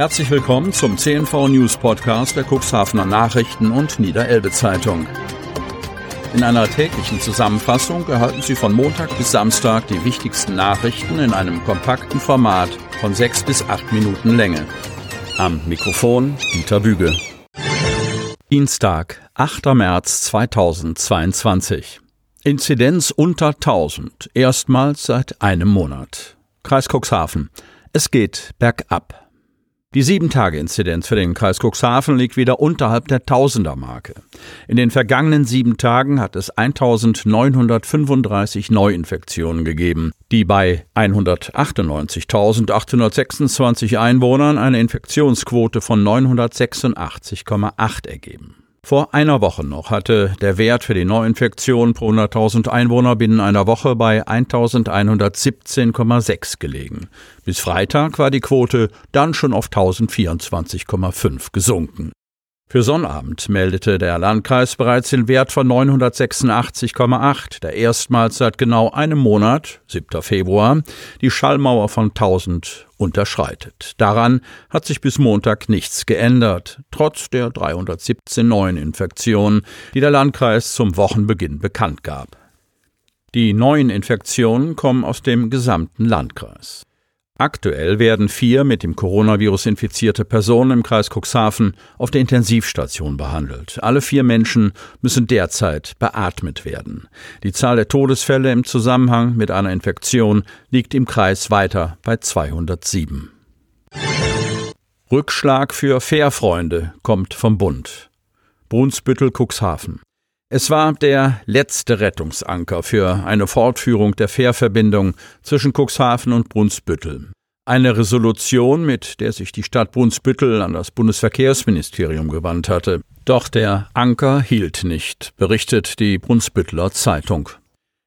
Herzlich willkommen zum CNV News Podcast der Cuxhavener Nachrichten und Niederelbe Zeitung. In einer täglichen Zusammenfassung erhalten Sie von Montag bis Samstag die wichtigsten Nachrichten in einem kompakten Format von sechs bis acht Minuten Länge. Am Mikrofon Dieter Büge. Dienstag, 8. März 2022. Inzidenz unter 1000, erstmals seit einem Monat. Kreis Cuxhaven. Es geht bergab. Die 7-Tage-Inzidenz für den Kreis Cuxhaven liegt wieder unterhalb der Tausender-Marke. In den vergangenen sieben Tagen hat es 1935 Neuinfektionen gegeben, die bei 198.826 Einwohnern eine Infektionsquote von 986,8 ergeben. Vor einer Woche noch hatte der Wert für die Neuinfektion pro 100.000 Einwohner binnen einer Woche bei 1117,6 gelegen. Bis Freitag war die Quote dann schon auf 1024,5 gesunken. Für Sonnabend meldete der Landkreis bereits den Wert von 986,8, der erstmals seit genau einem Monat, 7. Februar, die Schallmauer von 1000 unterschreitet. Daran hat sich bis Montag nichts geändert, trotz der 317 neuen Infektionen, die der Landkreis zum Wochenbeginn bekannt gab. Die neuen Infektionen kommen aus dem gesamten Landkreis. Aktuell werden vier mit dem Coronavirus infizierte Personen im Kreis Cuxhaven auf der Intensivstation behandelt. Alle vier Menschen müssen derzeit beatmet werden. Die Zahl der Todesfälle im Zusammenhang mit einer Infektion liegt im Kreis weiter bei 207. Rückschlag für Fährfreunde kommt vom Bund. Brunsbüttel Cuxhaven. Es war der letzte Rettungsanker für eine Fortführung der Fährverbindung zwischen Cuxhaven und Brunsbüttel. Eine Resolution, mit der sich die Stadt Brunsbüttel an das Bundesverkehrsministerium gewandt hatte. Doch der Anker hielt nicht, berichtet die Brunsbütteler Zeitung.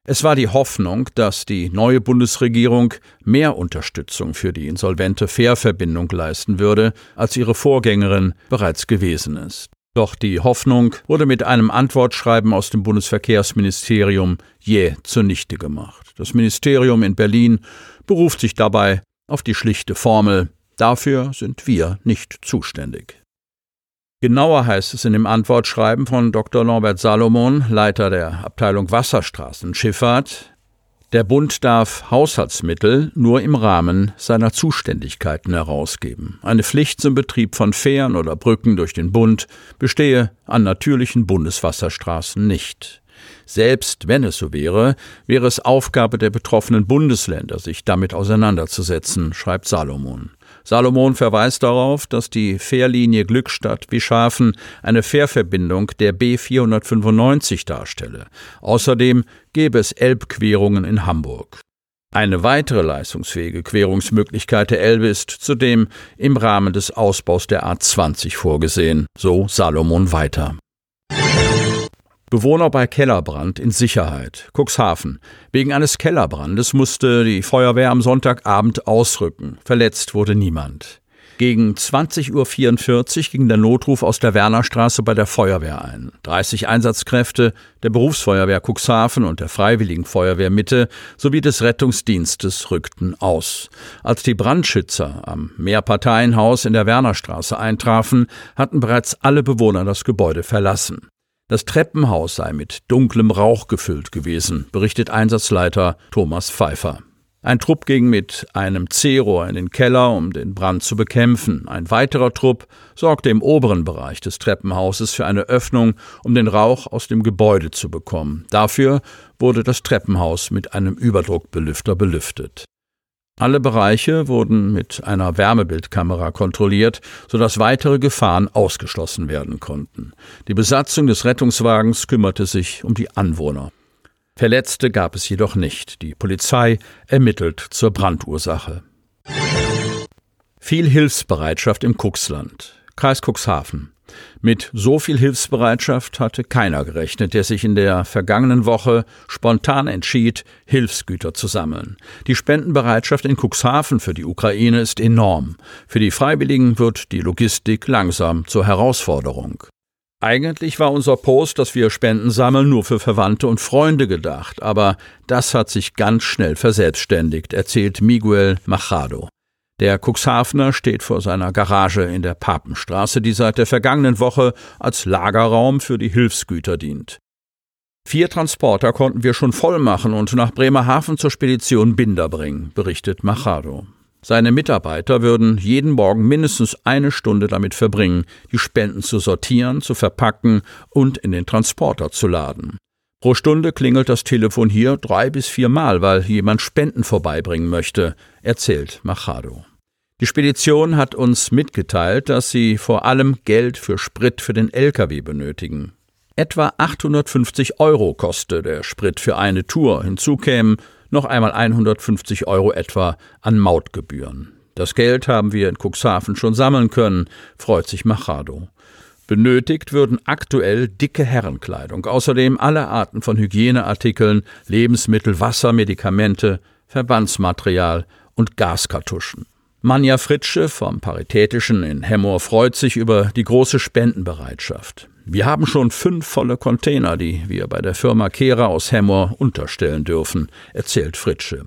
Es war die Hoffnung, dass die neue Bundesregierung mehr Unterstützung für die insolvente Fährverbindung leisten würde, als ihre Vorgängerin bereits gewesen ist. Doch die Hoffnung wurde mit einem Antwortschreiben aus dem Bundesverkehrsministerium jäh zunichte gemacht. Das Ministerium in Berlin beruft sich dabei auf die schlichte Formel Dafür sind wir nicht zuständig. Genauer heißt es in dem Antwortschreiben von Dr. Norbert Salomon, Leiter der Abteilung Wasserstraßenschifffahrt, der Bund darf Haushaltsmittel nur im Rahmen seiner Zuständigkeiten herausgeben. Eine Pflicht zum Betrieb von Fähren oder Brücken durch den Bund bestehe an natürlichen Bundeswasserstraßen nicht. Selbst wenn es so wäre, wäre es Aufgabe der betroffenen Bundesländer, sich damit auseinanderzusetzen, schreibt Salomon. Salomon verweist darauf, dass die Fährlinie Glückstadt-Wischhafen eine Fährverbindung der B 495 darstelle. Außerdem gäbe es Elbquerungen in Hamburg. Eine weitere leistungsfähige Querungsmöglichkeit der Elbe ist zudem im Rahmen des Ausbaus der A20 vorgesehen, so Salomon weiter. Bewohner bei Kellerbrand in Sicherheit. Cuxhaven. Wegen eines Kellerbrandes musste die Feuerwehr am Sonntagabend ausrücken. Verletzt wurde niemand. Gegen 20.44 Uhr ging der Notruf aus der Wernerstraße bei der Feuerwehr ein. 30 Einsatzkräfte der Berufsfeuerwehr Cuxhaven und der Freiwilligen Feuerwehr Mitte sowie des Rettungsdienstes rückten aus. Als die Brandschützer am Mehrparteienhaus in der Wernerstraße eintrafen, hatten bereits alle Bewohner das Gebäude verlassen. Das Treppenhaus sei mit dunklem Rauch gefüllt gewesen, berichtet Einsatzleiter Thomas Pfeiffer. Ein Trupp ging mit einem C-Rohr in den Keller, um den Brand zu bekämpfen. Ein weiterer Trupp sorgte im oberen Bereich des Treppenhauses für eine Öffnung, um den Rauch aus dem Gebäude zu bekommen. Dafür wurde das Treppenhaus mit einem Überdruckbelüfter belüftet. Alle Bereiche wurden mit einer Wärmebildkamera kontrolliert, sodass weitere Gefahren ausgeschlossen werden konnten. Die Besatzung des Rettungswagens kümmerte sich um die Anwohner. Verletzte gab es jedoch nicht. Die Polizei ermittelt zur Brandursache. Viel Hilfsbereitschaft im Kuxland. Kreis Cuxhaven. Mit so viel Hilfsbereitschaft hatte keiner gerechnet, der sich in der vergangenen Woche spontan entschied, Hilfsgüter zu sammeln. Die Spendenbereitschaft in Cuxhaven für die Ukraine ist enorm. Für die Freiwilligen wird die Logistik langsam zur Herausforderung. Eigentlich war unser Post, dass wir Spenden sammeln, nur für Verwandte und Freunde gedacht, aber das hat sich ganz schnell verselbstständigt, erzählt Miguel Machado. Der Cuxhavener steht vor seiner Garage in der Papenstraße, die seit der vergangenen Woche als Lagerraum für die Hilfsgüter dient. Vier Transporter konnten wir schon voll machen und nach Bremerhaven zur Spedition Binder bringen, berichtet Machado. Seine Mitarbeiter würden jeden Morgen mindestens eine Stunde damit verbringen, die Spenden zu sortieren, zu verpacken und in den Transporter zu laden. Pro Stunde klingelt das Telefon hier drei bis viermal, weil jemand Spenden vorbeibringen möchte, erzählt Machado. Die Spedition hat uns mitgeteilt, dass sie vor allem Geld für Sprit für den Lkw benötigen. Etwa 850 Euro koste der Sprit für eine Tour. Hinzu kämen noch einmal 150 Euro etwa an Mautgebühren. Das Geld haben wir in Cuxhaven schon sammeln können, freut sich Machado. Benötigt würden aktuell dicke Herrenkleidung, außerdem alle Arten von Hygieneartikeln, Lebensmittel, Wasser, Medikamente, Verbandsmaterial und Gaskartuschen. Manja Fritsche vom Paritätischen in Hemmoor freut sich über die große Spendenbereitschaft. Wir haben schon fünf volle Container, die wir bei der Firma Kehrer aus Hemmoor unterstellen dürfen, erzählt Fritsche.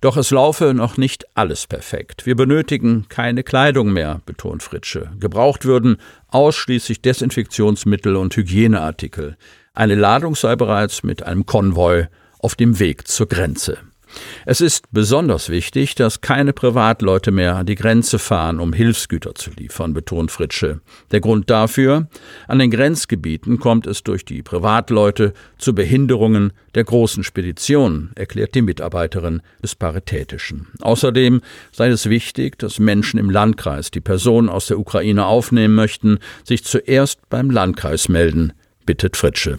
Doch es laufe noch nicht alles perfekt. Wir benötigen keine Kleidung mehr, betont Fritsche. Gebraucht würden ausschließlich Desinfektionsmittel und Hygieneartikel. Eine Ladung sei bereits mit einem Konvoi auf dem Weg zur Grenze. Es ist besonders wichtig, dass keine Privatleute mehr an die Grenze fahren, um Hilfsgüter zu liefern, betont Fritsche. Der Grund dafür? An den Grenzgebieten kommt es durch die Privatleute zu Behinderungen der großen Speditionen, erklärt die Mitarbeiterin des Paritätischen. Außerdem sei es wichtig, dass Menschen im Landkreis, die Personen aus der Ukraine aufnehmen möchten, sich zuerst beim Landkreis melden, bittet Fritsche.